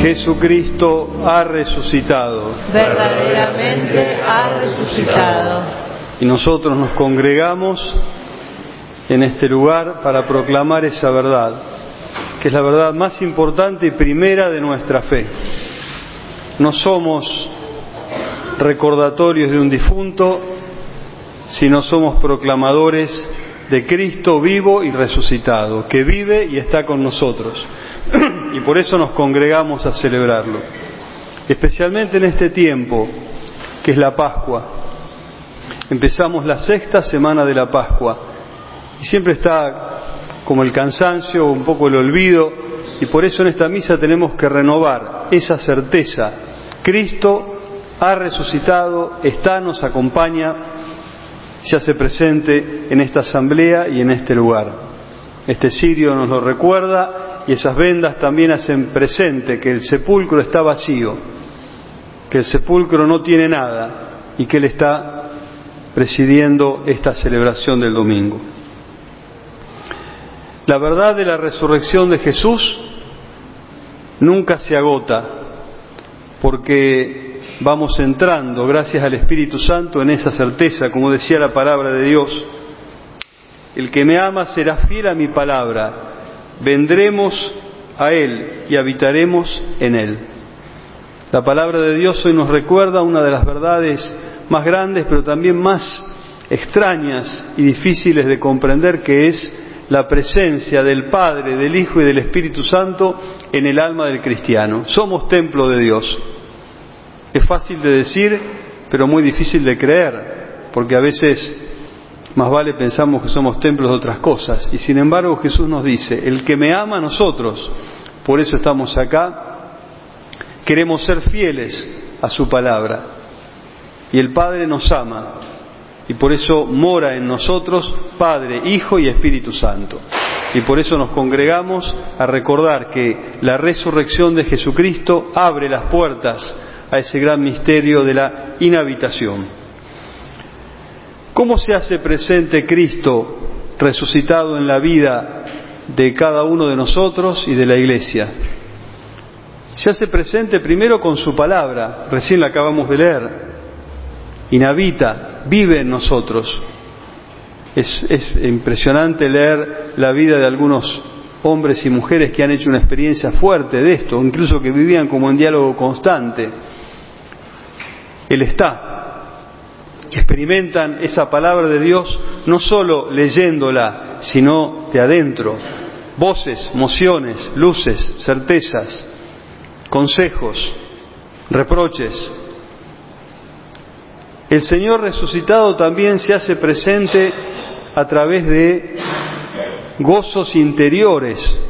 Jesucristo ha resucitado. Verdaderamente ha resucitado. Y nosotros nos congregamos en este lugar para proclamar esa verdad, que es la verdad más importante y primera de nuestra fe. No somos recordatorios de un difunto, sino somos proclamadores de Cristo vivo y resucitado, que vive y está con nosotros. y por eso nos congregamos a celebrarlo. Especialmente en este tiempo, que es la Pascua. Empezamos la sexta semana de la Pascua y siempre está como el cansancio, un poco el olvido, y por eso en esta misa tenemos que renovar esa certeza. Cristo ha resucitado, está, nos acompaña, se hace presente en esta asamblea y en este lugar. Este sirio nos lo recuerda y esas vendas también hacen presente que el sepulcro está vacío, que el sepulcro no tiene nada y que Él está presidiendo esta celebración del domingo. La verdad de la resurrección de Jesús nunca se agota, porque vamos entrando, gracias al Espíritu Santo, en esa certeza, como decía la palabra de Dios. El que me ama será fiel a mi palabra, vendremos a Él y habitaremos en Él. La palabra de Dios hoy nos recuerda una de las verdades más grandes, pero también más extrañas y difíciles de comprender, que es la presencia del Padre, del Hijo y del Espíritu Santo en el alma del cristiano. Somos templo de Dios. Es fácil de decir, pero muy difícil de creer, porque a veces más vale pensamos que somos templos de otras cosas. Y sin embargo Jesús nos dice, el que me ama a nosotros, por eso estamos acá, queremos ser fieles a su palabra. Y el Padre nos ama y por eso mora en nosotros Padre, Hijo y Espíritu Santo. Y por eso nos congregamos a recordar que la resurrección de Jesucristo abre las puertas a ese gran misterio de la inhabitación. ¿Cómo se hace presente Cristo resucitado en la vida de cada uno de nosotros y de la Iglesia? Se hace presente primero con su palabra, recién la acabamos de leer, inhabita, vive en nosotros. Es, es, impresionante leer la vida de algunos hombres y mujeres que han hecho una experiencia fuerte de esto, incluso que vivían como en diálogo constante. Él está. Experimentan esa palabra de Dios no solo leyéndola, sino de adentro. Voces, mociones, luces, certezas, consejos, reproches, el Señor resucitado también se hace presente a través de gozos interiores.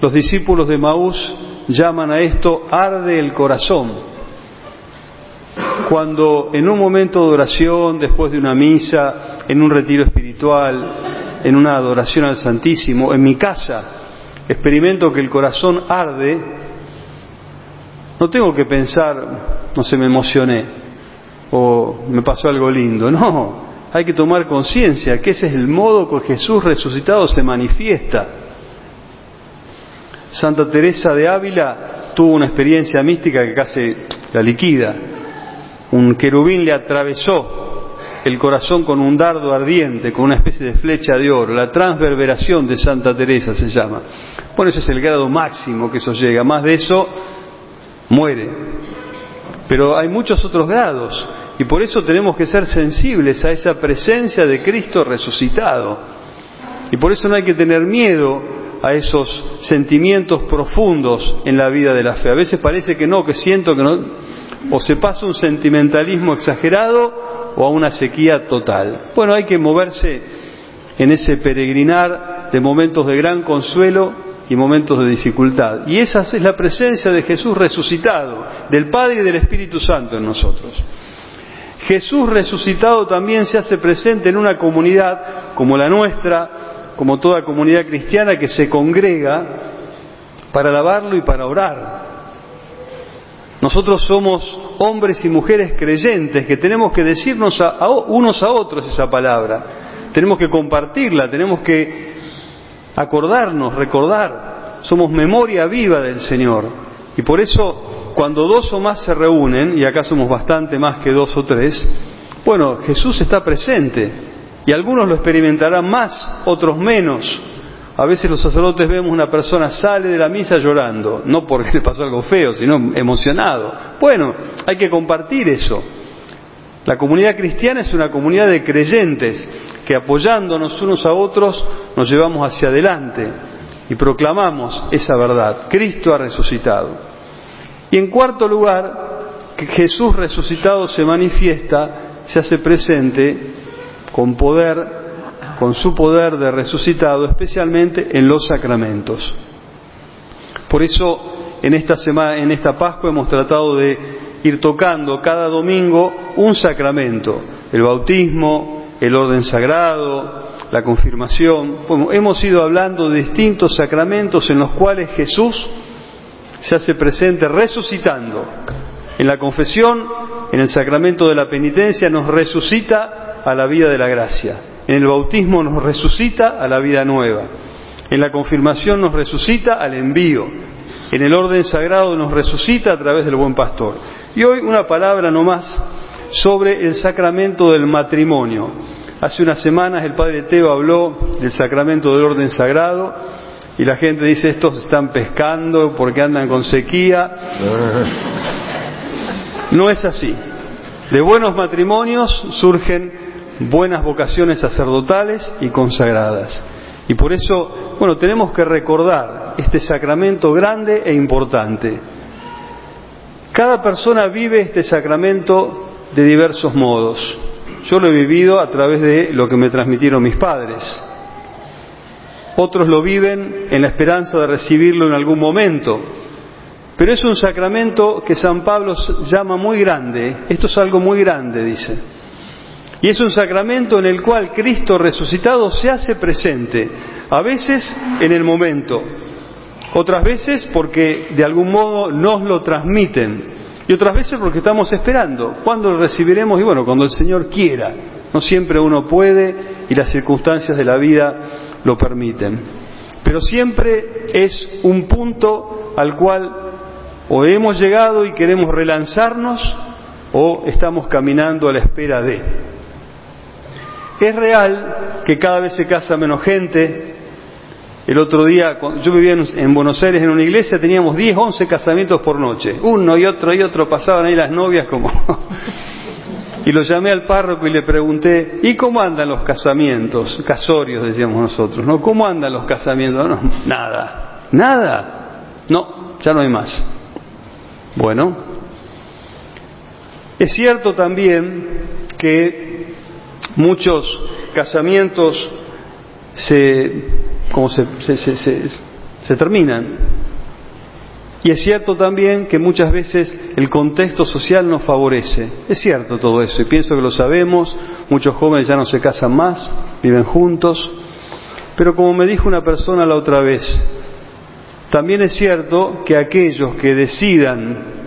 Los discípulos de Maús llaman a esto arde el corazón. Cuando en un momento de oración, después de una misa, en un retiro espiritual, en una adoración al Santísimo, en mi casa, experimento que el corazón arde, no tengo que pensar, no se me emocioné, o me pasó algo lindo. No, hay que tomar conciencia que ese es el modo que Jesús resucitado se manifiesta. Santa Teresa de Ávila tuvo una experiencia mística que casi la liquida. Un querubín le atravesó el corazón con un dardo ardiente, con una especie de flecha de oro. La transverberación de Santa Teresa se llama. Bueno, ese es el grado máximo que eso llega. Más de eso, muere. Pero hay muchos otros grados. Y por eso tenemos que ser sensibles a esa presencia de Cristo resucitado. Y por eso no hay que tener miedo a esos sentimientos profundos en la vida de la fe. A veces parece que no, que siento que no, o se pasa un sentimentalismo exagerado o a una sequía total. Bueno, hay que moverse en ese peregrinar de momentos de gran consuelo y momentos de dificultad. Y esa es la presencia de Jesús resucitado, del Padre y del Espíritu Santo en nosotros. Jesús resucitado también se hace presente en una comunidad como la nuestra, como toda comunidad cristiana que se congrega para alabarlo y para orar. Nosotros somos hombres y mujeres creyentes que tenemos que decirnos a, unos a otros esa palabra, tenemos que compartirla, tenemos que acordarnos, recordar, somos memoria viva del Señor. Y por eso, cuando dos o más se reúnen, y acá somos bastante más que dos o tres, bueno, Jesús está presente. Y algunos lo experimentarán más, otros menos. A veces los sacerdotes vemos una persona sale de la misa llorando, no porque le pasó algo feo, sino emocionado. Bueno, hay que compartir eso. La comunidad cristiana es una comunidad de creyentes que apoyándonos unos a otros nos llevamos hacia adelante y proclamamos esa verdad. Cristo ha resucitado. Y en cuarto lugar, que Jesús resucitado se manifiesta, se hace presente con poder, con su poder de resucitado, especialmente en los sacramentos. Por eso, en esta semana, en esta Pascua hemos tratado de ir tocando cada domingo un sacramento, el bautismo, el orden sagrado, la confirmación. hemos ido hablando de distintos sacramentos en los cuales Jesús se hace presente resucitando. En la confesión, en el sacramento de la penitencia, nos resucita a la vida de la gracia. En el bautismo nos resucita a la vida nueva. En la confirmación nos resucita al envío. En el orden sagrado nos resucita a través del buen pastor. Y hoy una palabra nomás sobre el sacramento del matrimonio. Hace unas semanas el padre Teo habló del sacramento del orden sagrado y la gente dice estos están pescando porque andan con sequía. No es así. De buenos matrimonios surgen buenas vocaciones sacerdotales y consagradas. Y por eso, bueno, tenemos que recordar este sacramento grande e importante cada persona vive este sacramento de diversos modos. Yo lo he vivido a través de lo que me transmitieron mis padres. Otros lo viven en la esperanza de recibirlo en algún momento. Pero es un sacramento que San Pablo llama muy grande. Esto es algo muy grande, dice. Y es un sacramento en el cual Cristo resucitado se hace presente, a veces en el momento, otras veces porque de algún modo nos lo transmiten y otras veces porque estamos esperando. ¿Cuándo lo recibiremos? Y bueno, cuando el Señor quiera. No siempre uno puede y las circunstancias de la vida lo permiten. Pero siempre es un punto al cual o hemos llegado y queremos relanzarnos o estamos caminando a la espera de. Es real que cada vez se casa menos gente, el otro día, yo vivía en, Buenos Aires en una iglesia, teníamos 10, 11 casamientos por noche. Uno y otro y otro pasaban ahí las novias como... y lo llamé al párroco y le pregunté, ¿y cómo andan los casamientos? Casorios, decíamos nosotros, ¿no? ¿Cómo andan los casamientos? No, nada, nada. No, ya no hay más. Bueno, es cierto también que muchos casamientos se como se, se, terminan. Y es cierto también que muchas veces el contexto social nos favorece. Es cierto todo eso y pienso que lo sabemos. Muchos jóvenes ya no se casan más, viven juntos. Pero como me dijo una persona la otra vez, también es cierto que aquellos que decidan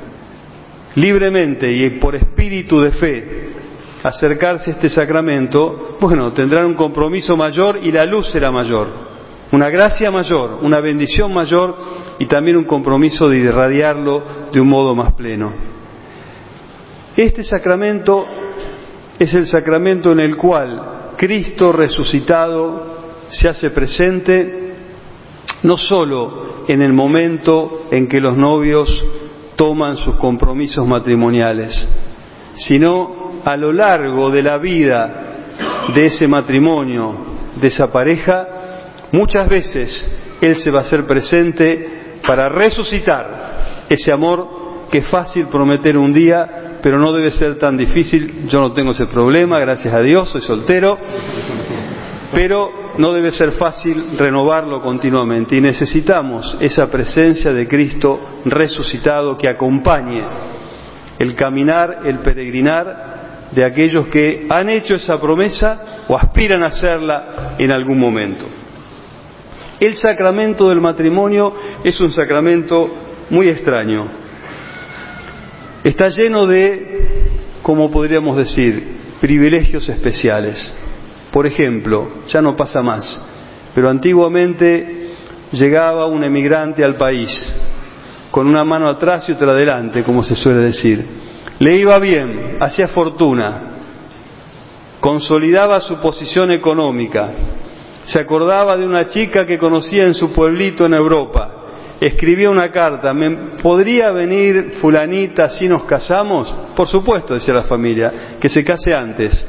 libremente y por espíritu de fe acercarse a este sacramento, bueno, tendrán un compromiso mayor y la luz será mayor una gracia mayor, una bendición mayor y también un compromiso de irradiarlo de un modo más pleno. Este sacramento es el sacramento en el cual Cristo resucitado se hace presente no sólo en el momento en que los novios toman sus compromisos matrimoniales, sino a lo largo de la vida de ese matrimonio, de esa pareja, Muchas veces Él se va a hacer presente para resucitar ese amor que es fácil prometer un día, pero no debe ser tan difícil. Yo no tengo ese problema, gracias a Dios, soy soltero, pero no debe ser fácil renovarlo continuamente y necesitamos esa presencia de Cristo resucitado que acompañe el caminar, el peregrinar de aquellos que han hecho esa promesa o aspiran a hacerla en algún momento. El sacramento del matrimonio es un sacramento muy extraño. Está lleno de, como podríamos decir, privilegios especiales. Por ejemplo, ya no pasa más, pero antiguamente llegaba un emigrante al país con una mano atrás y otra adelante, como se suele decir. Le iba bien, hacía fortuna, consolidaba su posición económica, se acordaba de una chica que conocía en su pueblito en Europa, escribía una carta, ¿me podría venir fulanita si nos casamos? Por supuesto, decía la familia, que se case antes.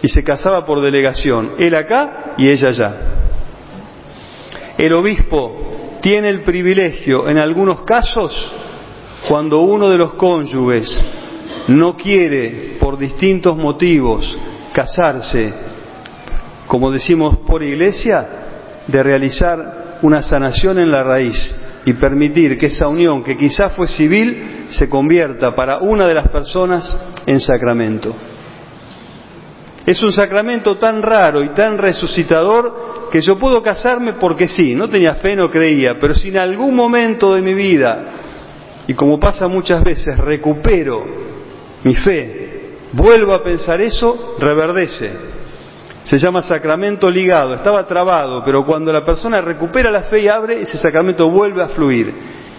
Y se casaba por delegación, él acá y ella allá. El obispo tiene el privilegio, en algunos casos, cuando uno de los cónyuges no quiere, por distintos motivos, casarse, como decimos por iglesia, de realizar una sanación en la raíz y permitir que esa unión, que quizás fue civil, se convierta para una de las personas en sacramento. Es un sacramento tan raro y tan resucitador que yo puedo casarme porque sí, no tenía fe, no creía, pero si en algún momento de mi vida, y como pasa muchas veces, recupero mi fe, vuelvo a pensar eso, reverdece se llama sacramento ligado, estaba trabado, pero cuando la persona recupera la fe y abre, ese sacramento vuelve a fluir.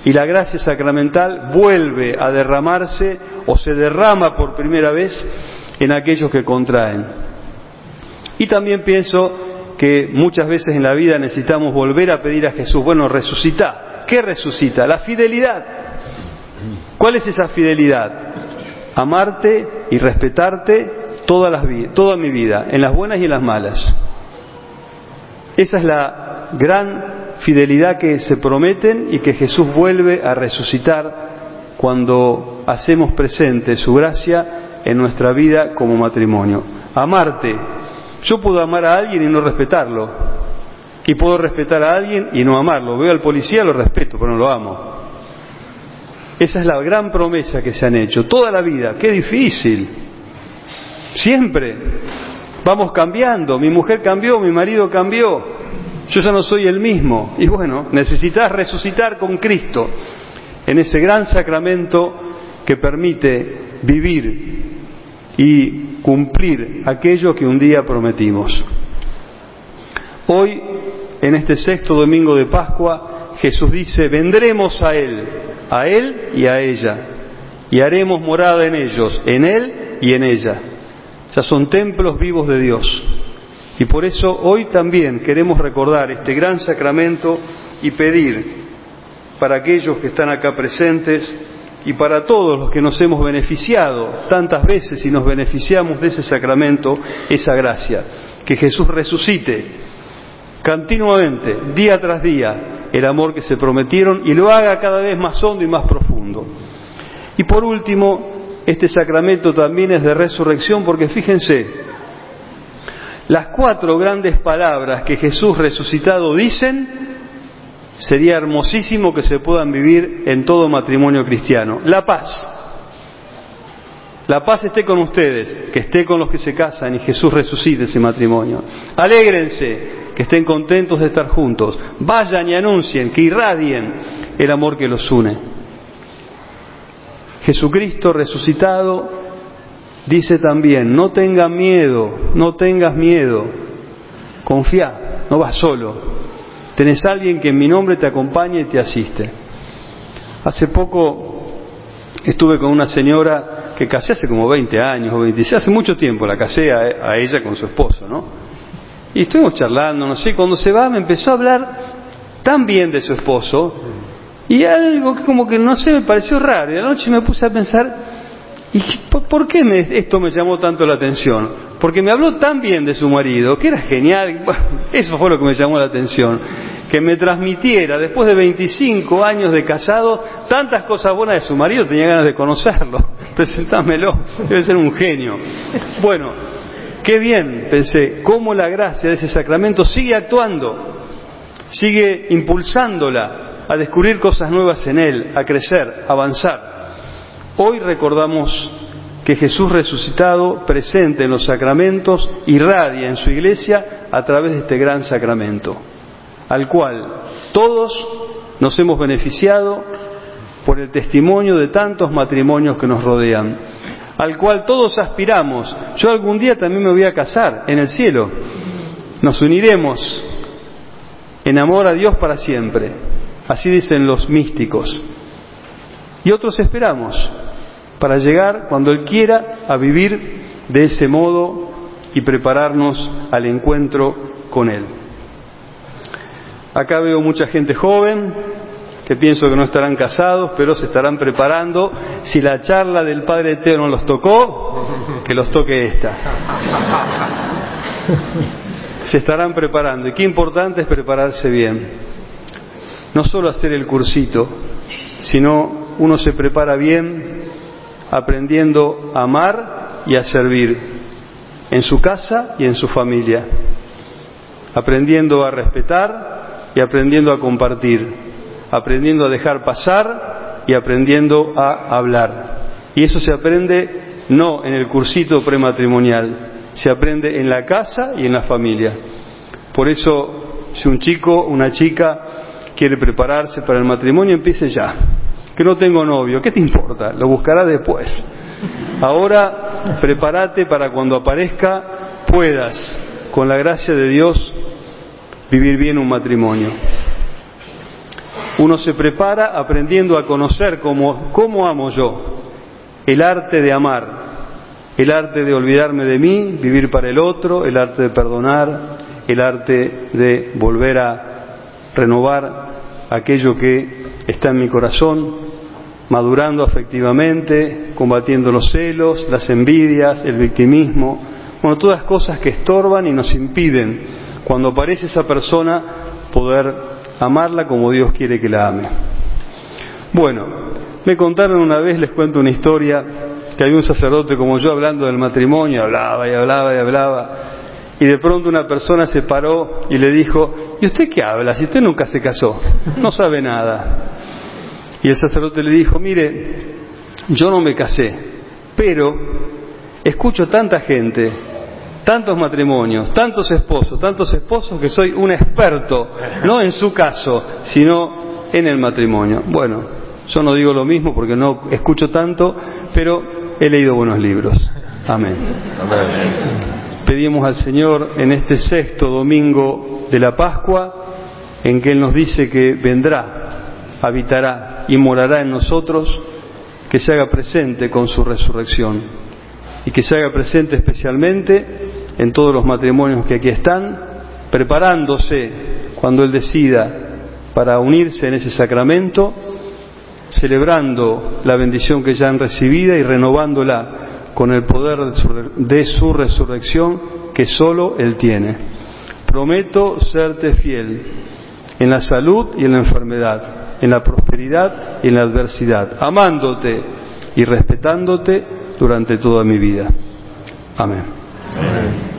Y la gracia sacramental vuelve a derramarse o se derrama por primera vez en aquellos que contraen. Y también pienso que muchas veces en la vida necesitamos volver a pedir a Jesús, bueno, resucita. ¿Qué resucita? La fidelidad. ¿Cuál es esa fidelidad? Amarte y respetarte toda mi vida, en las buenas y en las malas. Esa es la gran fidelidad que se prometen y que Jesús vuelve a resucitar cuando hacemos presente su gracia en nuestra vida como matrimonio. Amarte. Yo puedo amar a alguien y no respetarlo. Y puedo respetar a alguien y no amarlo. Veo al policía, lo respeto, pero no lo amo. Esa es la gran promesa que se han hecho toda la vida. Qué difícil. Siempre. Vamos cambiando. Mi mujer cambió, mi marido cambió. Yo ya no soy el mismo. Y bueno, necesitas resucitar con Cristo en ese gran sacramento que permite vivir y cumplir aquello que un día prometimos. Hoy, en este sexto domingo de Pascua, Jesús dice, vendremos a Él, a Él y a ella, y haremos morada en ellos, en Él y en ella. Ya son templos vivos de Dios. Y por eso hoy también queremos recordar este gran sacramento y pedir para aquellos que están acá presentes y para todos los que nos hemos beneficiado tantas veces y nos beneficiamos de ese sacramento, esa gracia, que Jesús resucite continuamente, día tras día, el amor que se prometieron y lo haga cada vez más hondo y más profundo. Y por último, este sacramento también es de resurrección porque fíjense, las cuatro grandes palabras que Jesús resucitado dicen, sería hermosísimo que se puedan vivir en todo matrimonio cristiano. La paz. La paz esté con ustedes, que esté con los que se casan y Jesús resucite ese matrimonio. Alégrense, estén contentos de estar juntos. Vayan y anuncien, que irradien el amor que los une. Jesucristo resucitado dice también, no tengas miedo, no tengas miedo, confía, no vas solo, tenés alguien que en mi nombre te acompaña y te asiste. Hace poco estuve con una señora que casé hace como 20 años o 26, hace mucho tiempo la casé a, a ella con su esposo, ¿no? Y estuvimos charlando, no sé, cuando se va me empezó a hablar tan bien de su esposo, y algo que como que no sé, me pareció raro. Y a la noche me puse a pensar, ¿y por qué esto me llamó tanto la atención? Porque me habló tan bien de su marido, que era genial. eso fue lo que me llamó la atención. Que me transmitiera, después de 25 años de casado, tantas cosas buenas de su marido, tenía ganas de conocerlo. Presentámelo, debe ser un genio. Bueno, qué bien, pensé, cómo la gracia de ese sacramento sigue actuando, sigue impulsándola, a descubrir cosas nuevas en Él, a crecer, a avanzar. Hoy recordamos que Jesús resucitado, presente en los sacramentos, irradia en su iglesia a través de este gran sacramento, al cual todos nos hemos beneficiado por el testimonio de tantos matrimonios que nos rodean, al cual todos aspiramos. Yo algún día también me voy a casar en el cielo. Nos uniremos en amor a Dios para siempre. Así dicen los místicos. Y otros esperamos para llegar, cuando Él quiera, a vivir de ese modo y prepararnos al encuentro con Él. Acá veo mucha gente joven, que pienso que no estarán casados, pero se estarán preparando. Si la charla del Padre Teo no los tocó, que los toque esta. Se estarán preparando. Y qué importante es prepararse bien. No solo hacer el cursito, sino uno se prepara bien aprendiendo a amar y a servir en su casa y en su familia, aprendiendo a respetar y aprendiendo a compartir aprendiendo a dejar pasar y aprendiendo a hablar. Y eso se aprende no en el cursito prematrimonial, se aprende en la casa y en la familia. Por eso, si un chico, una chica quiere prepararse para el matrimonio, empiece ya. Que no tengo novio, ¿qué te importa? Lo buscará después. Ahora, prepárate para cuando aparezca, puedas, con la gracia de Dios, vivir bien un matrimonio. Uno se prepara aprendiendo a conocer cómo, cómo amo yo, el arte de amar, el arte de olvidarme de mí, vivir para el otro, el arte de perdonar, el arte de volver a renovar aquello que está en mi corazón, madurando afectivamente, combatiendo los celos, las envidias, el victimismo, bueno, todas cosas que estorban y nos impiden, cuando aparece esa persona, poder amarla como Dios quiere que la ame. Bueno, me contaron una vez, les cuento una historia, que había un sacerdote como yo hablando del matrimonio, hablaba y hablaba y hablaba, y de pronto una persona se paró y le dijo, ¿y usted qué habla? Si usted nunca se casó, no sabe nada. Y el sacerdote le dijo, mire, yo no me casé, pero escucho tanta gente tantos matrimonios, tantos esposos, tantos esposos que soy un experto, no en su caso, sino en el matrimonio. Bueno, yo no digo lo mismo porque no escucho tanto, pero he leído buenos libros. Amén. Pedimos al Señor en este sexto domingo de la Pascua, en que Él nos dice que vendrá, habitará y morará en nosotros, que se haga presente con su resurrección y que se haga presente especialmente en todos los matrimonios que aquí están, preparándose cuando Él decida para unirse en ese sacramento, celebrando la bendición que ya han recibido y renovándola con el poder de su resurrección que solo Él tiene. Prometo serte fiel en la salud y en la enfermedad, en la prosperidad y en la adversidad, amándote y respetándote durante toda mi vida. Amén. Amén.